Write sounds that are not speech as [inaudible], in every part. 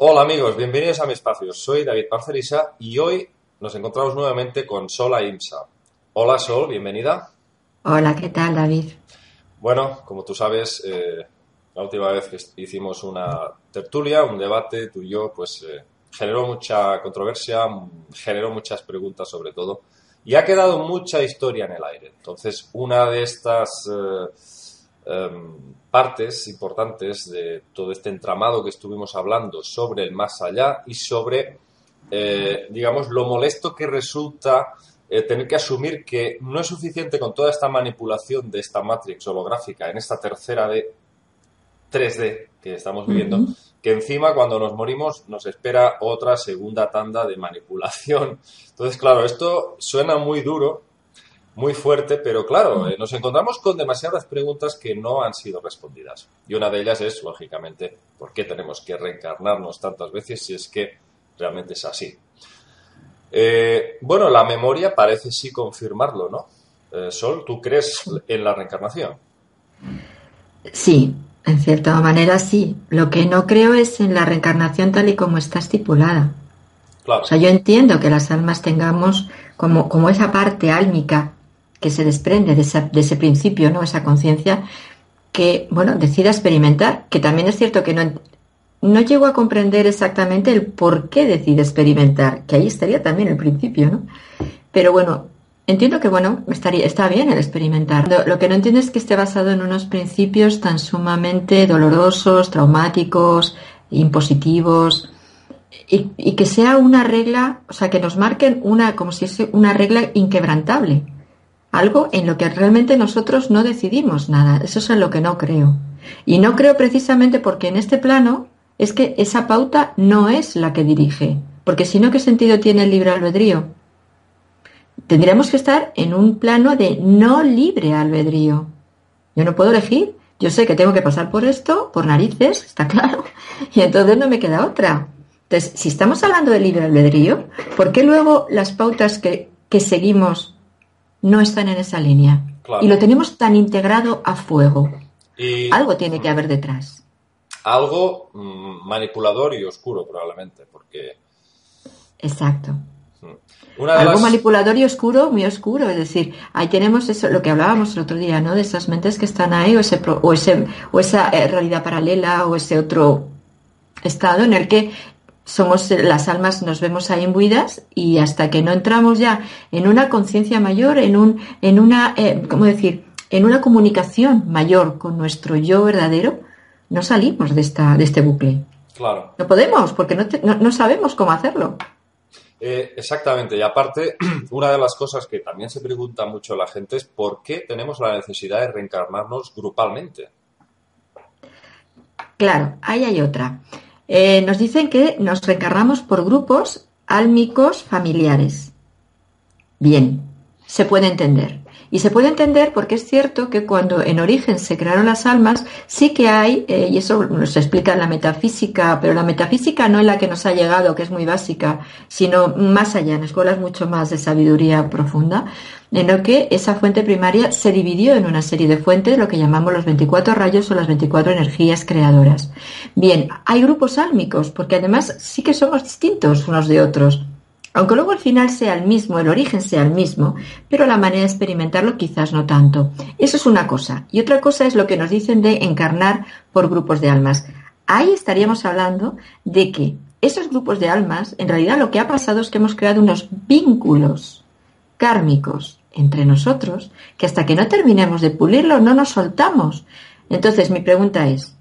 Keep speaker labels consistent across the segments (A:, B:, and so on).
A: Hola amigos, bienvenidos a mi espacio. Soy David Parcerisa y hoy nos encontramos nuevamente con Sola Imsa. Hola Sol, bienvenida.
B: Hola, ¿qué tal David?
A: Bueno, como tú sabes, eh, la última vez que hicimos una tertulia, un debate, tú y yo, pues eh, generó mucha controversia, generó muchas preguntas sobre todo, y ha quedado mucha historia en el aire. Entonces, una de estas eh, em, partes importantes de todo este entramado que estuvimos hablando sobre el más allá y sobre, digamos, lo molesto que resulta eh, tener que asumir que no es suficiente con toda esta manipulación de esta matrix holográfica en esta tercera de 3D que estamos viviendo, que encima cuando nos morimos nos espera otra segunda tanda de manipulación. Entonces, claro, esto suena muy duro, muy fuerte, pero claro, eh, nos encontramos con demasiadas preguntas que no han sido respondidas. Y una de ellas es, lógicamente, ¿por qué tenemos que reencarnarnos tantas veces si es que realmente es así? Eh, bueno, la memoria parece sí confirmarlo, ¿no? Eh, Sol, ¿tú crees en la reencarnación?
B: Sí, en cierta manera sí. Lo que no creo es en la reencarnación tal y como está estipulada. Claro. O sea, yo entiendo que las almas tengamos como, como esa parte álmica que se desprende de, de ese principio, ¿no? Esa conciencia que, bueno, decida experimentar, que también es cierto que no, no llego a comprender exactamente el por qué decide experimentar, que ahí estaría también el principio, ¿no? Pero bueno, entiendo que bueno, estaría, está bien el experimentar. Lo, que no entiendo es que esté basado en unos principios tan sumamente dolorosos, traumáticos, impositivos, y, y, que sea una regla, o sea, que nos marquen una, como si fuese una regla inquebrantable. Algo en lo que realmente nosotros no decidimos nada. Eso es en lo que no creo. Y no creo precisamente porque en este plano es que esa pauta no es la que dirige, porque si no, ¿qué sentido tiene el libre albedrío? Tendríamos que estar en un plano de no libre albedrío. Yo no puedo elegir, yo sé que tengo que pasar por esto, por narices, está claro, [laughs] y entonces no me queda otra. Entonces, si estamos hablando de libre albedrío, ¿por qué luego las pautas que, seguimos no están en esa línea? Y lo tenemos tan integrado a fuego. Algo tiene que haber detrás
A: algo mm, manipulador y oscuro probablemente, porque...
B: Exacto. Mm. algo manipulador y oscuro, muy oscuro, es decir, ahí tenemos eso, lo que hablábamos el otro día, ¿no? De esas mentes que están ahí, o, ese, o, ese, o esa eh, realidad paralela, o ese otro estado en el que somos las almas nos vemos ahí imbuidas y hasta que no entramos ya en una conciencia mayor, en un, en una, eh, ¿cómo decir? En una comunicación mayor con nuestro yo verdadero, no salimos de, esta, de este bucle.
A: Claro.
B: No podemos, porque no, no, sabemos cómo hacerlo.
A: Eh, exactamente, y aparte, [clears throat] una de las cosas que también se pregunta mucho la gente es por qué tenemos la necesidad de reencarnarnos grupalmente.
B: Claro, ahí hay otra. Eh, nos dicen que nos reencarnamos por grupos álmicos familiares. Bien, se puede entender. Y se puede entender porque es cierto que cuando en origen se crearon las almas, sí que hay, eh, y eso nos explica en la metafísica, pero la metafísica no es la que nos ha llegado, que es muy básica, sino más allá, en escuelas mucho más de sabiduría profunda, en lo que esa fuente primaria se dividió en una serie de fuentes, lo que llamamos los 24 rayos o las 24 energías creadoras. Bien, hay grupos álmicos, porque además sí que somos distintos unos de otros aunque luego al final sea el mismo, el origen sea el mismo, pero la manera de experimentarlo quizás no tanto. Eso es una cosa. Y otra cosa es lo que nos dicen de encarnar por grupos de almas. Ahí estaríamos hablando de que esos grupos de almas, en realidad lo que ha pasado es que hemos creado unos vínculos kármicos entre nosotros, que hasta que no terminemos de pulirlo no nos soltamos. Entonces mi pregunta es,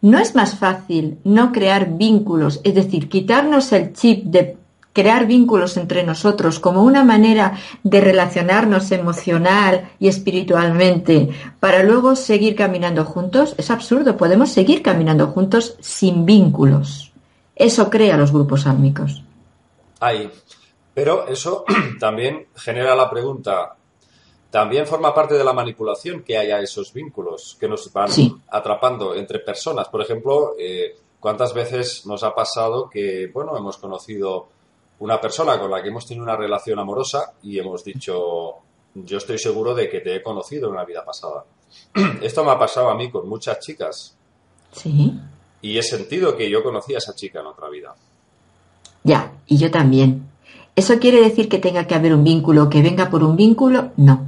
B: ¿no es más fácil no crear vínculos, es decir, quitarnos el chip de crear vínculos entre nosotros como una manera de relacionarnos emocional y espiritualmente para luego seguir caminando juntos, es absurdo. Podemos seguir caminando juntos sin vínculos. Eso crea los grupos álmicos.
A: Ahí. Pero eso [clears throat] también genera la pregunta, también forma parte de la manipulación que haya esos vínculos que nos van atrapando entre personas. Por ejemplo, eh, ¿cuántas veces nos ha pasado que, bueno, hemos conocido una persona con la que hemos tenido una relación amorosa y hemos dicho, yo estoy seguro de que te he conocido en una vida pasada. [clears throat] Esto me ha pasado a mí con muchas chicas.
B: Sí.
A: Y he sentido que yo conocía a esa chica en otra vida.
B: Ya, y yo también. ¿Eso quiere decir que tenga que haber un vínculo, que venga por un vínculo? No.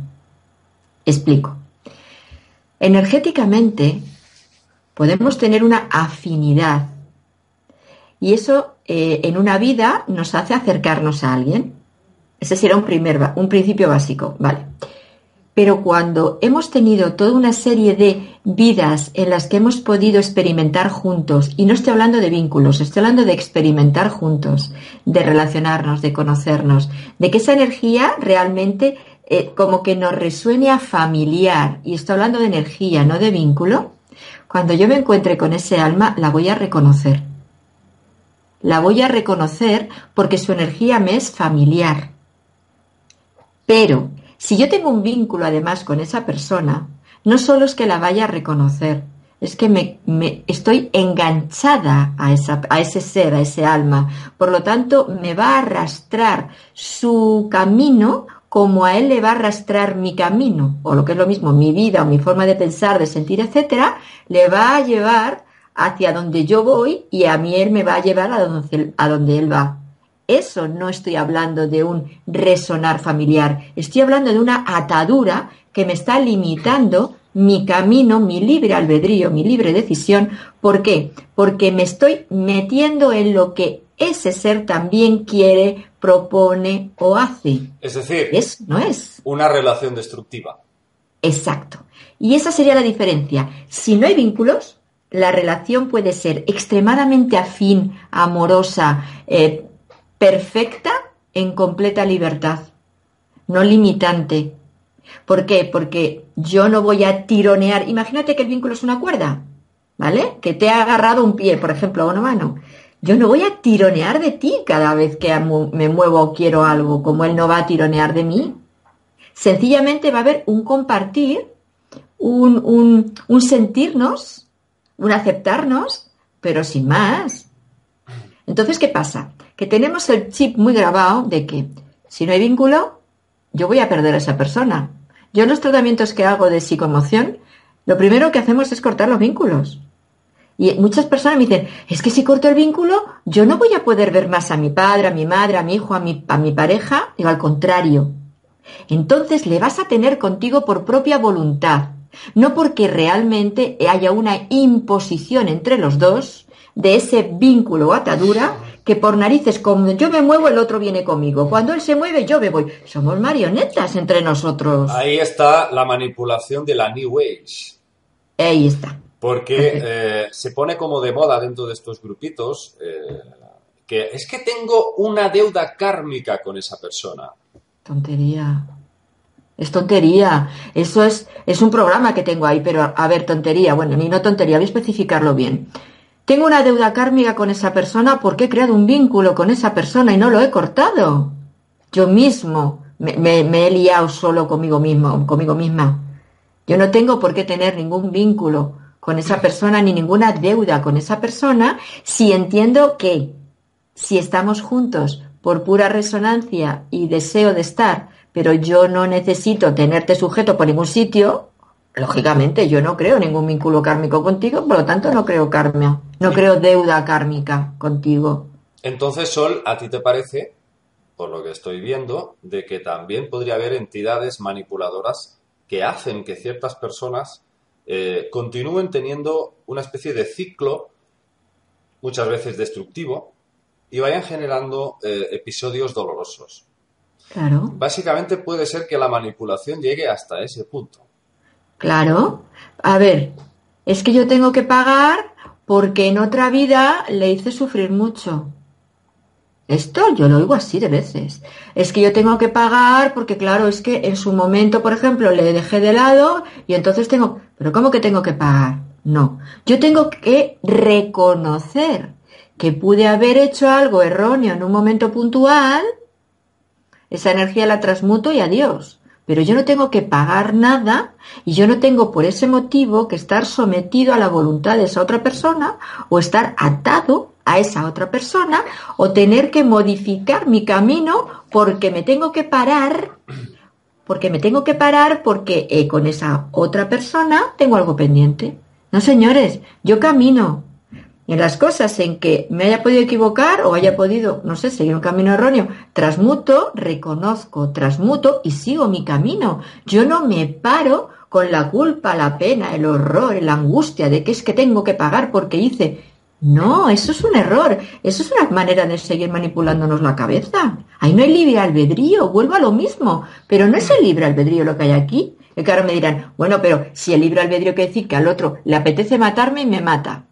B: Explico. Energéticamente podemos tener una afinidad y eso eh, en una vida nos hace acercarnos a alguien. Ese será un, primer, un principio básico, ¿vale? Pero cuando hemos tenido toda una serie de vidas en las que hemos podido experimentar juntos, y no estoy hablando de vínculos, estoy hablando de experimentar juntos, de relacionarnos, de conocernos, de que esa energía realmente eh, como que nos resuene a familiar, y estoy hablando de energía, no de vínculo, cuando yo me encuentre con ese alma, la voy a reconocer. La voy a reconocer porque su energía me es familiar. Pero si yo tengo un vínculo además con esa persona, no solo es que la vaya a reconocer, es que me, estoy enganchada a, esa, a ese ser, a ese alma. Por lo tanto, me va a arrastrar su camino como a él le va a arrastrar mi camino, o lo que es lo mismo, mi vida o mi forma de pensar, de sentir, etcétera, le va a llevar hacia donde yo voy y a mí él me va a llevar a donde, a donde él va. Eso no estoy hablando de un resonar familiar, estoy hablando de una atadura que me está limitando mi camino, mi libre albedrío, mi libre decisión. ¿Por qué? Porque me estoy metiendo en lo que ese ser también quiere, propone o hace.
A: Es decir,
B: es, no es
A: una relación destructiva.
B: Exacto. Y esa sería la diferencia. Si no hay vínculos, la relación puede ser extremadamente afín, amorosa, eh, perfecta, en completa libertad, no limitante. ¿Por qué? Porque yo no voy a tironear. Imagínate que el vínculo es una cuerda, ¿vale? Que te ha agarrado un pie, por ejemplo, o una mano. Yo no voy a tironear de ti cada vez que me muevo o quiero algo, como él no va a tironear de mí. Sencillamente va a haber un compartir, un, un, sentirnos, un aceptarnos, pero sin más. Entonces, ¿qué pasa? Que tenemos el chip muy grabado de que si no hay vínculo, yo voy a perder a esa persona. Yo en los tratamientos que hago de psicoemoción, lo primero que hacemos es cortar los vínculos. Y muchas personas me dicen, es que si corto el vínculo, yo no voy a poder ver más a mi padre, a mi madre, a mi hijo, a mi, a mi pareja. Digo, al contrario. Entonces le vas a tener contigo por propia voluntad, no porque realmente haya una imposición entre los dos de ese vínculo o atadura que por narices, como yo me muevo, el otro viene conmigo. Cuando él se mueve, yo me voy. Somos marionetas entre nosotros.
A: Ahí está la manipulación de la New Age.
B: Ahí está.
A: Porque [laughs] eh, se pone como de moda dentro de estos grupitos eh, que es que tengo una deuda kármica con esa persona.
B: Tontería. Es tontería. Eso es, es un programa que tengo ahí, pero a ver, tontería. Bueno, ni no tontería, voy a especificarlo bien. Tengo una deuda kármica con esa persona porque he creado un vínculo con esa persona y no lo he cortado. Yo mismo me, me he liado solo conmigo mismo, conmigo misma. Yo no tengo por qué tener ningún vínculo con esa persona ni ninguna deuda con esa persona si entiendo que si estamos juntos por pura resonancia y deseo de estar, pero yo no necesito tenerte sujeto por ningún sitio, lógicamente yo no creo ningún vínculo kármico contigo, por lo tanto no creo karma, no creo deuda kármica contigo.
A: Entonces, Sol, ¿a ti te parece, por lo que estoy viendo, de que también podría haber entidades manipuladoras que hacen que ciertas personas eh, continúen teniendo una especie de ciclo, muchas veces destructivo, y vayan generando eh, episodios dolorosos.
B: Claro.
A: Básicamente puede ser que la manipulación llegue hasta ese punto.
B: Claro. A ver, es que yo tengo que pagar porque en otra vida le hice sufrir mucho. Esto yo lo oigo así de veces. Es que yo tengo que pagar porque claro, es que en su momento, por ejemplo, le dejé de lado y entonces tengo, pero ¿cómo que tengo que pagar? No, yo tengo que reconocer que pude haber hecho algo erróneo en un momento puntual, esa energía la transmuto y adiós. Pero yo no tengo que pagar nada y yo no tengo por ese motivo que estar sometido a la voluntad de esa otra persona o estar atado a esa otra persona o tener que modificar mi camino porque me tengo que parar, porque me tengo que parar porque eh, con esa otra persona tengo algo pendiente. No, señores, yo camino. En las cosas en que me haya podido equivocar o haya podido, no sé, seguir un camino erróneo, transmuto, reconozco, transmuto y sigo mi camino. Yo no me paro con la culpa, la pena, el horror, la angustia de que es que tengo que pagar porque hice. No, eso es un error. Eso es una manera de seguir manipulándonos la cabeza. Ahí no hay libre albedrío, vuelvo a lo mismo. Pero no es el libre albedrío lo que hay aquí. Que claro me dirán, bueno, pero si el libre albedrío quiere decir que al otro le apetece matarme y me mata.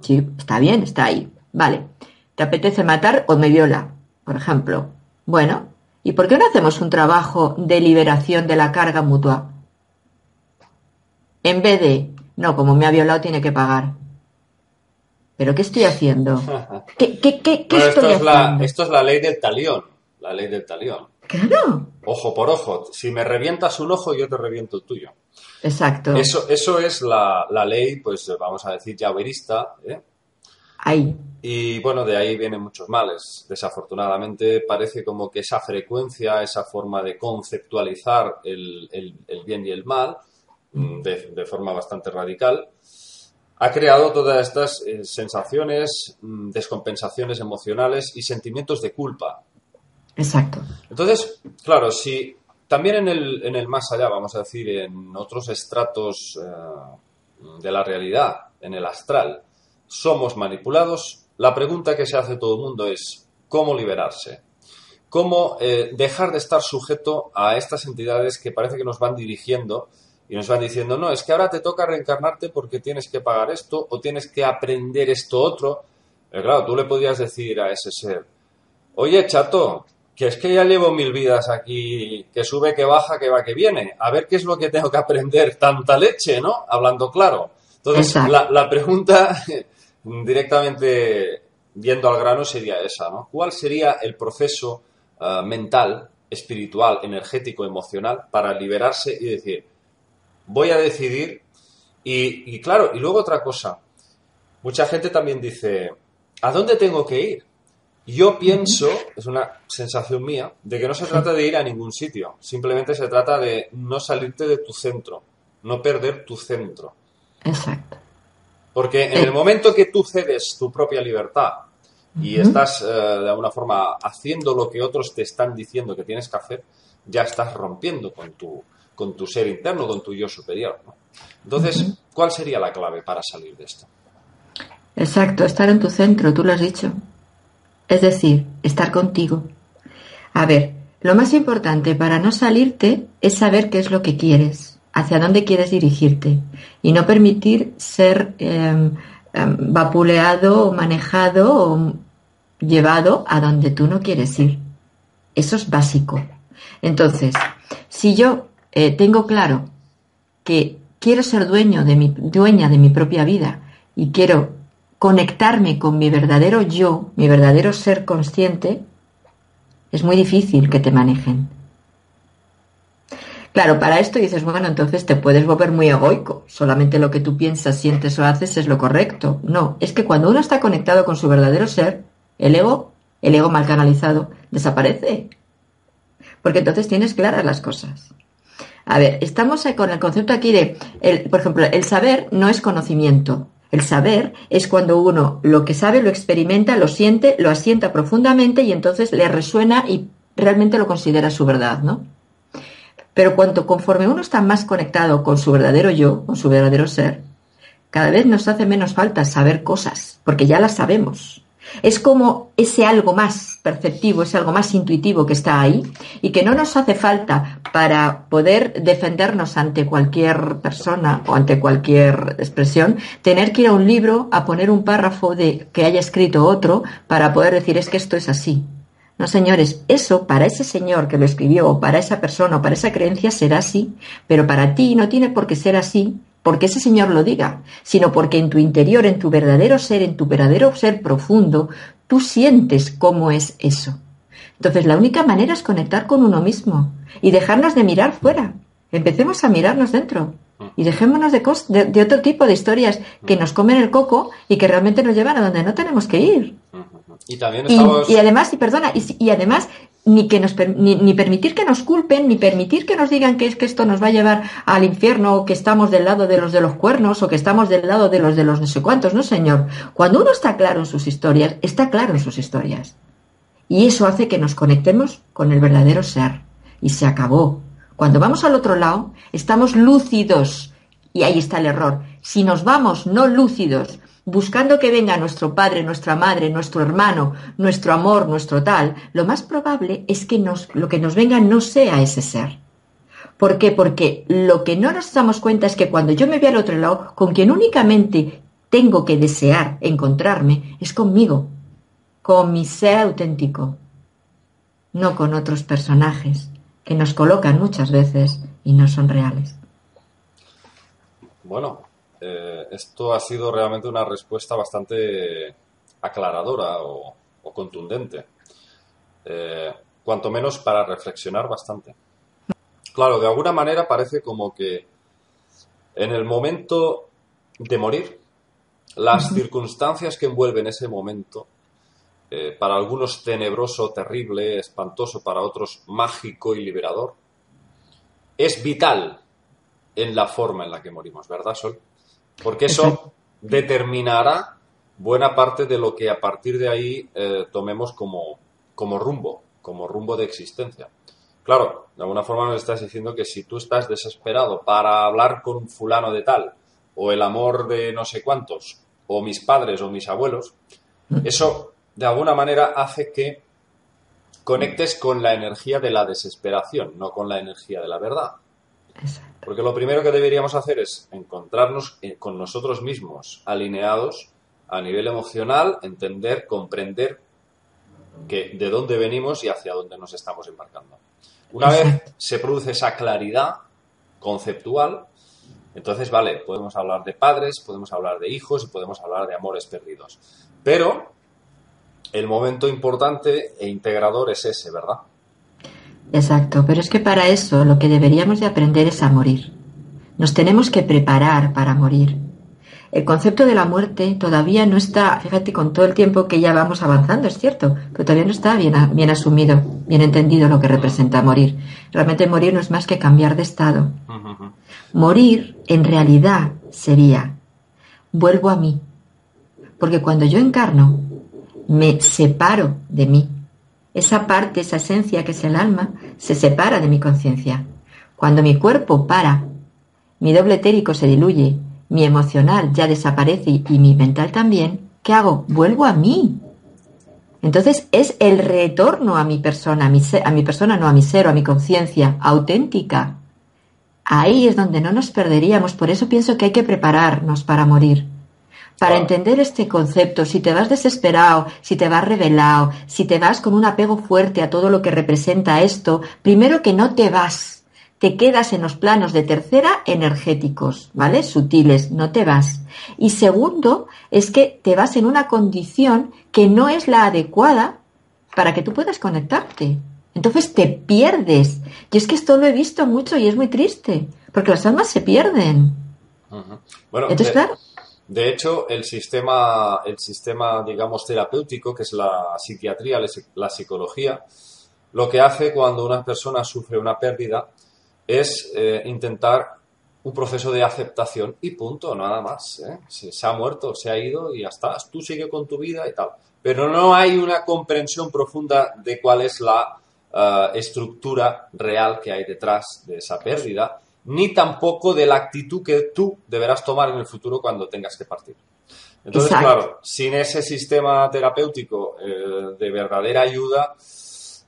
B: Sí, está bien, está ahí. Vale. ¿Te apetece matar o me viola? Por ejemplo. Bueno, ¿y por qué no hacemos un trabajo de liberación de la carga mutua? En vez de, no, como me ha violado tiene que pagar. ¿Pero qué estoy haciendo? [laughs] ¿Qué, qué, qué, esto
A: estoy es La, esto es la ley del talión. La ley del talión.
B: Claro.
A: Ojo por ojo. Si me revientas un ojo, yo te reviento el tuyo.
B: Exacto.
A: Eso, eso es la, ley, pues vamos a decir, yaverista. ¿eh?
B: Ahí.
A: Y bueno, de ahí vienen muchos males. Desafortunadamente parece como que esa frecuencia, esa forma de conceptualizar el, bien y el mal, mm, de, de forma bastante radical, ha creado todas estas eh, sensaciones, mm, descompensaciones emocionales y sentimientos de culpa.
B: Exacto.
A: Entonces, claro, si también en el, en el más allá, vamos a decir, en otros estratos eh, de la realidad, en el astral, somos manipulados, la pregunta que se hace todo el mundo es, ¿cómo liberarse? ¿Cómo eh, dejar de estar sujeto a estas entidades que parece que nos van dirigiendo y nos van diciendo, no, es que ahora te toca reencarnarte porque tienes que pagar esto o tienes que aprender esto otro. Pero claro, tú le podías decir a ese ser, oye, chato, que es que ya llevo mil vidas aquí, que sube, que baja, que va, que viene. A ver qué es lo que tengo que aprender, tanta leche, ¿no? Hablando claro. Entonces, la, pregunta [laughs] directamente viendo al grano sería esa, ¿no? ¿Cuál sería el proceso eh, mental, espiritual, energético, emocional para liberarse y decir, voy a decidir. Y, claro, y luego otra cosa. Mucha gente también dice, ¿a dónde tengo que ir? Yo pienso, es una sensación mía, de que no se trata de ir a ningún sitio, simplemente se trata de no salirte de tu centro, no perder tu centro.
B: Exacto.
A: Porque en el momento que tú cedes tu propia libertad y estás eh, de alguna forma haciendo lo que otros te están diciendo que tienes que hacer, ya estás rompiendo con tu, con tu ser interno, con tu yo superior. Entonces, ¿cuál sería la clave para salir de esto?
B: Exacto, estar en tu centro, tú lo has dicho. Es decir, estar contigo. A ver, lo más importante para no salirte es saber qué es lo que quieres, hacia dónde quieres dirigirte y no permitir ser em, em, vapuleado o manejado o llevado a donde tú no quieres ir. Eso es básico. Entonces, si yo eh, tengo claro que quiero ser dueño de mi, dueña de mi propia vida y quiero conectarme con mi verdadero yo, mi verdadero ser consciente, es muy difícil que te manejen. Claro, para esto dices, bueno, entonces te puedes volver muy egoico. Solamente lo que tú piensas, sientes o haces es lo correcto. No, es que cuando uno está conectado con su verdadero ser, el ego, el ego mal canalizado, desaparece. Porque entonces tienes claras las cosas. A ver, estamos con el concepto aquí de, el, por ejemplo, el saber no es conocimiento. El saber es cuando uno lo que sabe lo experimenta, lo siente, lo asienta profundamente y entonces le resuena y realmente lo considera su verdad, ¿no? Pero cuanto conforme uno está más conectado con su verdadero yo, con su verdadero ser, cada vez nos hace menos falta saber cosas, porque ya las sabemos. Es como ese algo más perceptivo, ese algo más intuitivo que está ahí y que no nos hace falta para poder defendernos ante cualquier persona o ante cualquier expresión, tener que ir a un libro a poner un párrafo de que haya escrito otro para poder decir es que esto es así. No, señores, eso para ese señor que lo escribió, o para esa persona, o para esa creencia será así, pero para ti no tiene por qué ser así porque ese Señor lo diga, sino porque en tu interior, en tu verdadero ser, en tu verdadero ser profundo, tú sientes cómo es eso. Entonces la única manera es conectar con uno mismo y dejarnos de mirar fuera. Empecemos a mirarnos dentro y dejémonos de, de, otro tipo de historias que nos comen el coco y que realmente nos llevan a donde no tenemos que ir.
A: Y también estamos...
B: y, además, y perdona, y, además ni que nos ni, permitir que nos culpen, ni permitir que nos digan que es que esto nos va a llevar al infierno, o que estamos del lado de los de los cuernos, o que estamos del lado de los de los no sé cuántos, no señor. Cuando uno está claro en sus historias, está claro en sus historias. Y eso hace que nos conectemos con el verdadero ser. Y se acabó. Cuando vamos al otro lado, estamos lúcidos. Y ahí está el error. Si nos vamos no lúcidos, buscando que venga nuestro padre, nuestra madre, nuestro hermano, nuestro amor, nuestro tal, lo más probable es que nos, lo que nos venga no sea ese ser. ¿Por qué? Porque lo que no nos damos cuenta es que cuando yo me voy al otro lado, con quien únicamente tengo que desear encontrarme es conmigo, con mi ser auténtico, no con otros personajes que nos colocan muchas veces y no son reales.
A: Bueno, eh, esto ha sido realmente una respuesta bastante aclaradora o, contundente. Eh, cuanto menos para reflexionar bastante. Claro, de alguna manera parece como que en el momento de morir, las circunstancias que envuelven ese momento, eh, para algunos tenebroso, terrible, espantoso, para otros mágico y liberador, es vital en la forma en la que morimos, ¿verdad, Sol? Porque eso determinará buena parte de lo que a partir de ahí eh, tomemos como, como rumbo, como rumbo de existencia. Claro, de alguna forma nos estás diciendo que si tú estás desesperado para hablar con fulano de tal, o el amor de no sé cuántos, o mis padres o mis abuelos, eso de alguna manera hace que conectes con la energía de la desesperación, no con la energía de la verdad. Porque lo primero que deberíamos hacer es encontrarnos eh, con nosotros mismos alineados a nivel emocional, entender, comprender que de dónde venimos y hacia dónde nos estamos embarcando. Una vez se produce esa claridad conceptual, entonces, vale, podemos hablar de padres, podemos hablar de hijos y podemos hablar de amores perdidos. Pero el momento importante e integrador es ese, ¿verdad?
B: Exacto, pero es que para eso lo que deberíamos de aprender es a morir. Nos tenemos que preparar para morir. El concepto de la muerte todavía no está, fíjate, con todo el tiempo que ya vamos avanzando, es cierto, pero todavía no está bien, bien asumido, bien entendido lo que representa morir. Realmente morir no es más que cambiar de estado. Morir, en realidad, sería, vuelvo a mí. Porque cuando yo encarno, me separo de mí esa parte, esa esencia que es el alma, se separa de mi conciencia. Cuando mi cuerpo para, mi doble etérico se diluye, mi emocional ya desaparece y mi mental también, ¿qué hago? Vuelvo a mí. Entonces es el retorno a mi persona, a mi, a mi persona, no a mi ser, a mi conciencia auténtica. Ahí es donde no nos perderíamos, por eso pienso que hay que prepararnos para morir. Para entender este concepto, si te vas desesperado, si te vas revelado, si te vas con un apego fuerte a todo lo que representa esto, primero que no te vas, te quedas en los planos de tercera energéticos, ¿vale? Sutiles, no te vas. Y segundo, es que te vas en una condición que no es la adecuada para que tú puedas conectarte. Entonces te pierdes. Y es que esto lo he visto mucho y es muy triste, porque las almas se pierden.
A: Bueno, Entonces, claro de hecho, el sistema, el sistema, digamos, terapéutico, que es la psiquiatría, la psicología, lo que hace cuando una persona sufre una pérdida es eh, intentar un proceso de aceptación y punto, nada más. ¿eh? Se, ha muerto, se ha ido y ya está. Tú sigue con tu vida y tal. Pero no hay una comprensión profunda de cuál es la eh, estructura real que hay detrás de esa pérdida ni tampoco de la actitud que tú deberás tomar en el futuro cuando tengas que partir. Entonces, claro, sin ese sistema terapéutico eh, de verdadera ayuda,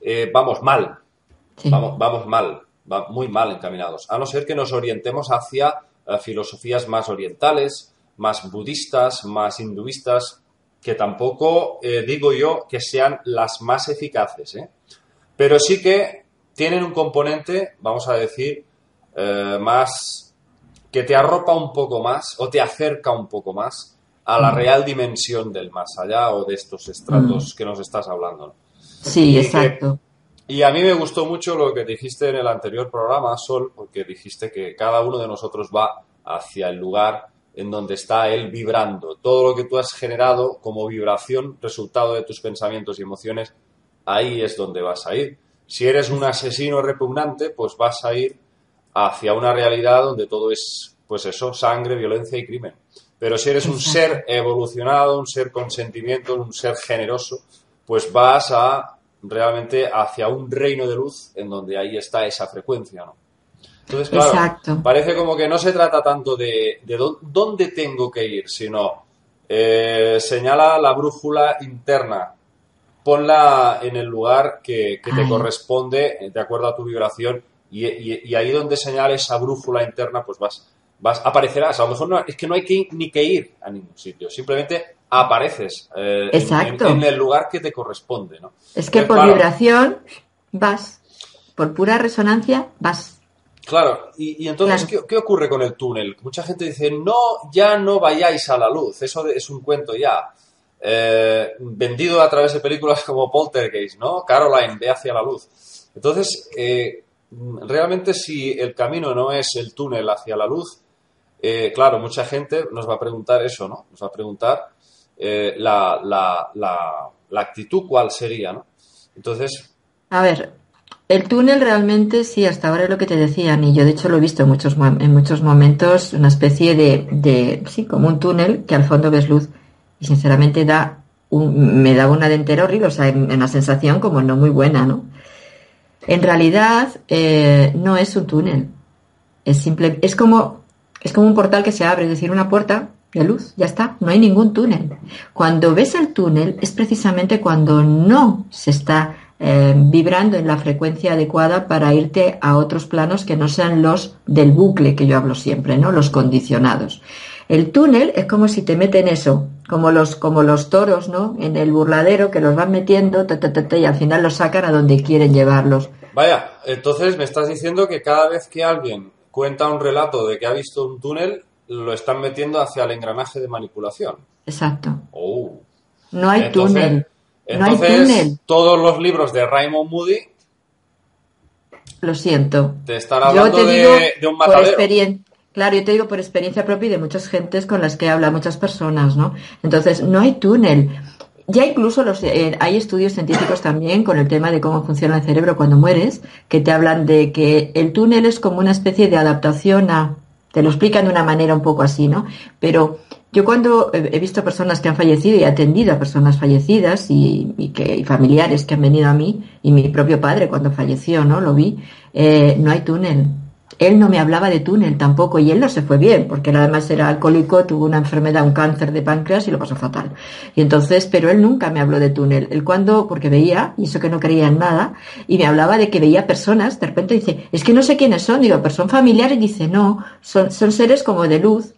A: eh, vamos mal. Vamos, vamos mal, va muy mal encaminados. A no ser que nos orientemos hacia eh, filosofías más orientales, más budistas, más hinduistas, que tampoco digo yo que sean las más eficaces, pero sí que tienen un componente, vamos a decir, más que te arropa un poco más o te acerca un poco más a la real dimensión del más allá o de estos estratos mm. que nos estás hablando.
B: Sí, exacto.
A: y a mí me gustó mucho lo que dijiste en el anterior programa, Sol, porque dijiste que cada uno de nosotros va hacia el lugar en donde está él vibrando. Todo lo que tú has generado como vibración, resultado de tus pensamientos y emociones, ahí es donde vas a ir. Si eres un asesino repugnante, pues vas a ir hacia una realidad donde todo es, pues eso, sangre, violencia y crimen. Pero si eres un ser evolucionado, un ser con sentimientos, un ser generoso, pues vas a realmente hacia un reino de luz en donde ahí está esa frecuencia, ¿no? Entonces, claro, parece como que no se trata tanto de, dónde tengo que ir, sino eh, señala la brújula interna, ponla en el lugar que, te corresponde de acuerdo a tu vibración y, y, ahí donde señala esa brújula interna, pues vas vas, aparecerás. A lo mejor no, es que no hay que, ni que ir a ningún sitio, simplemente apareces eh, en, el lugar que te corresponde. ¿no?
B: Es que por vibración vas, por pura resonancia vas.
A: Claro, y, entonces, ¿qué, ocurre con el túnel? Mucha gente dice, no, ya no vayáis a la luz, eso es un cuento ya. Eh, vendido a través de películas como Poltergeist, ¿no? Caroline, ve hacia la luz. Entonces, eh, realmente si el camino no es el túnel hacia la luz, eh, claro, mucha gente nos va a preguntar eso, ¿no? Nos va a preguntar eh, la, la, la, actitud cuál sería, ¿no? Entonces...
B: A ver, el túnel realmente, sí, hasta ahora es lo que te decían, y yo de hecho lo he visto en muchos, en muchos momentos, una especie de, de, sí, como un túnel que al fondo ves luz, y sinceramente da me da una dentera horrible, o sea, una sensación como no muy buena, ¿no? En realidad, eh, no es un túnel, es simple, es como es como un portal que se abre, es decir, una puerta de luz, ya está, no hay ningún túnel. Cuando ves el túnel es precisamente cuando no se está eh, vibrando en la frecuencia adecuada para irte a otros planos que no sean los del bucle que yo hablo siempre, ¿no? Los condicionados. El túnel es como si te meten eso, como los, como los toros, ¿no? En el burladero que los van metiendo y al final los sacan a donde quieren llevarlos.
A: Vaya, entonces me estás diciendo que cada vez que alguien cuenta un relato de que ha visto un túnel, lo están metiendo hacia el engranaje de manipulación.
B: Exacto.
A: Oh.
B: No hay túnel. no hay túnel.
A: Todos los libros de Raymond Moody.
B: Lo siento.
A: Te están hablando de, un matadero.
B: Claro, yo te digo por experiencia propia y de muchas gentes con las que habla, muchas personas, ¿no? Entonces, no hay túnel. Ya incluso los, eh, hay estudios científicos también con el tema de cómo funciona el cerebro cuando mueres, que te hablan de que el túnel es como una especie de adaptación a, te lo explican de una manera un poco así, ¿no? Pero yo cuando he visto personas que han fallecido y he atendido a personas fallecidas y, y que, y familiares que han venido a mí, y mi propio padre cuando falleció, ¿no? Lo vi, eh, no hay túnel él no me hablaba de túnel tampoco y él no se fue bien porque él además era alcohólico, tuvo una enfermedad, un cáncer de páncreas y lo pasó fatal. Y entonces, pero él nunca me habló de túnel. Él cuando, porque veía, y eso que no creía en nada, y me hablaba de que veía personas, de repente dice, es que no sé quiénes son, digo, pero son familiares, y dice, no, son, son seres como de luz,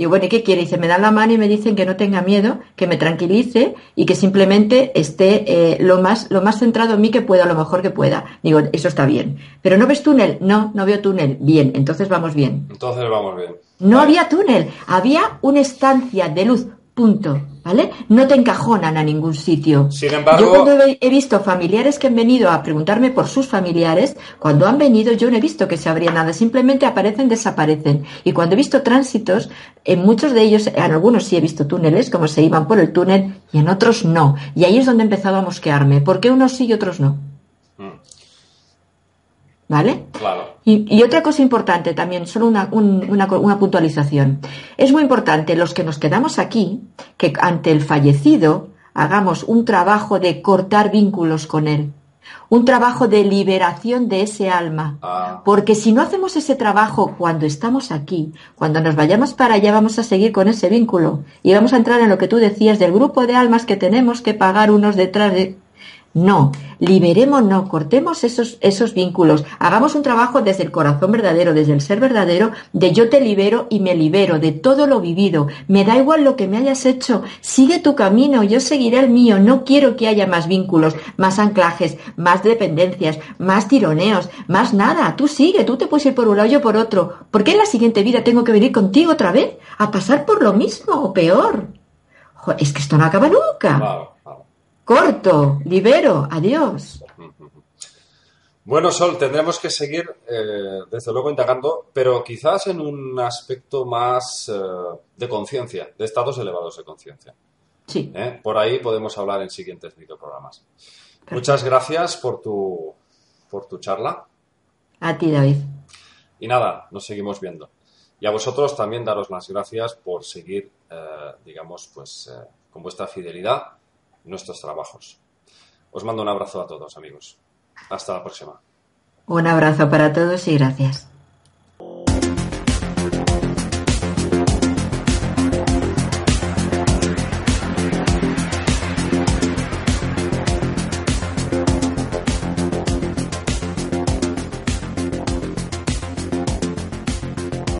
B: y bueno, ¿y qué quiere? Dice, me dan la mano y me dicen que no tenga miedo, que me tranquilice y que simplemente esté eh, lo, más, lo más centrado en mí que pueda, lo mejor que pueda. Digo, eso está bien. Pero ¿no ves túnel? No, no veo túnel. Bien, entonces vamos bien.
A: Entonces vamos bien.
B: No había túnel, había una estancia de luz punto, ¿vale? No te encajonan a ningún sitio.
A: Sin embargo,
B: yo cuando he visto familiares que han venido a preguntarme por sus familiares, cuando han venido yo no he visto que se abría nada, simplemente aparecen, desaparecen. Y cuando he visto tránsitos, en muchos de ellos, en algunos sí he visto túneles, como se iban por el túnel, y en otros no. Y ahí es donde empezaba a mosquearme. ¿Por qué unos sí y otros no? ¿Vale?
A: Claro.
B: Y, otra cosa importante también, solo una, una, puntualización. Es muy importante los que nos quedamos aquí, que ante el fallecido hagamos un trabajo de cortar vínculos con él. un trabajo de liberación de ese alma. Ah. Porque si no hacemos ese trabajo cuando estamos aquí, cuando nos vayamos para allá, vamos a seguir con ese vínculo y vamos a entrar en lo que tú decías del grupo de almas que tenemos que pagar unos detrás de no, liberemos, no, cortemos esos, esos vínculos, hagamos un trabajo desde el corazón verdadero, desde el ser verdadero, de yo te libero y me libero de todo lo vivido. Me da igual lo que me hayas hecho, sigue tu camino, yo seguiré el mío, no quiero que haya más vínculos, más anclajes, más dependencias, más tironeos, más nada. Tú sigue, tú te puedes ir por un lado, yo por otro. ¿Por qué en la siguiente vida tengo que venir contigo otra vez? A pasar por lo mismo o peor. es que esto no acaba nunca corto, libero, adiós.
A: Bueno, Sol, tendremos que seguir, eh, desde luego, indagando, pero quizás en un aspecto más eh, de conciencia, de estados elevados de conciencia.
B: Sí.
A: ¿Eh? Por ahí podemos hablar en siguientes videoprogramas. Muchas gracias por tu, por tu charla.
B: A ti, David.
A: Y nada, nos seguimos viendo. Y a vosotros también daros las gracias por seguir, digamos, pues con vuestra fidelidad nuestros trabajos. Os mando un abrazo a todos, amigos. Hasta la próxima.
B: Un abrazo para todos y gracias.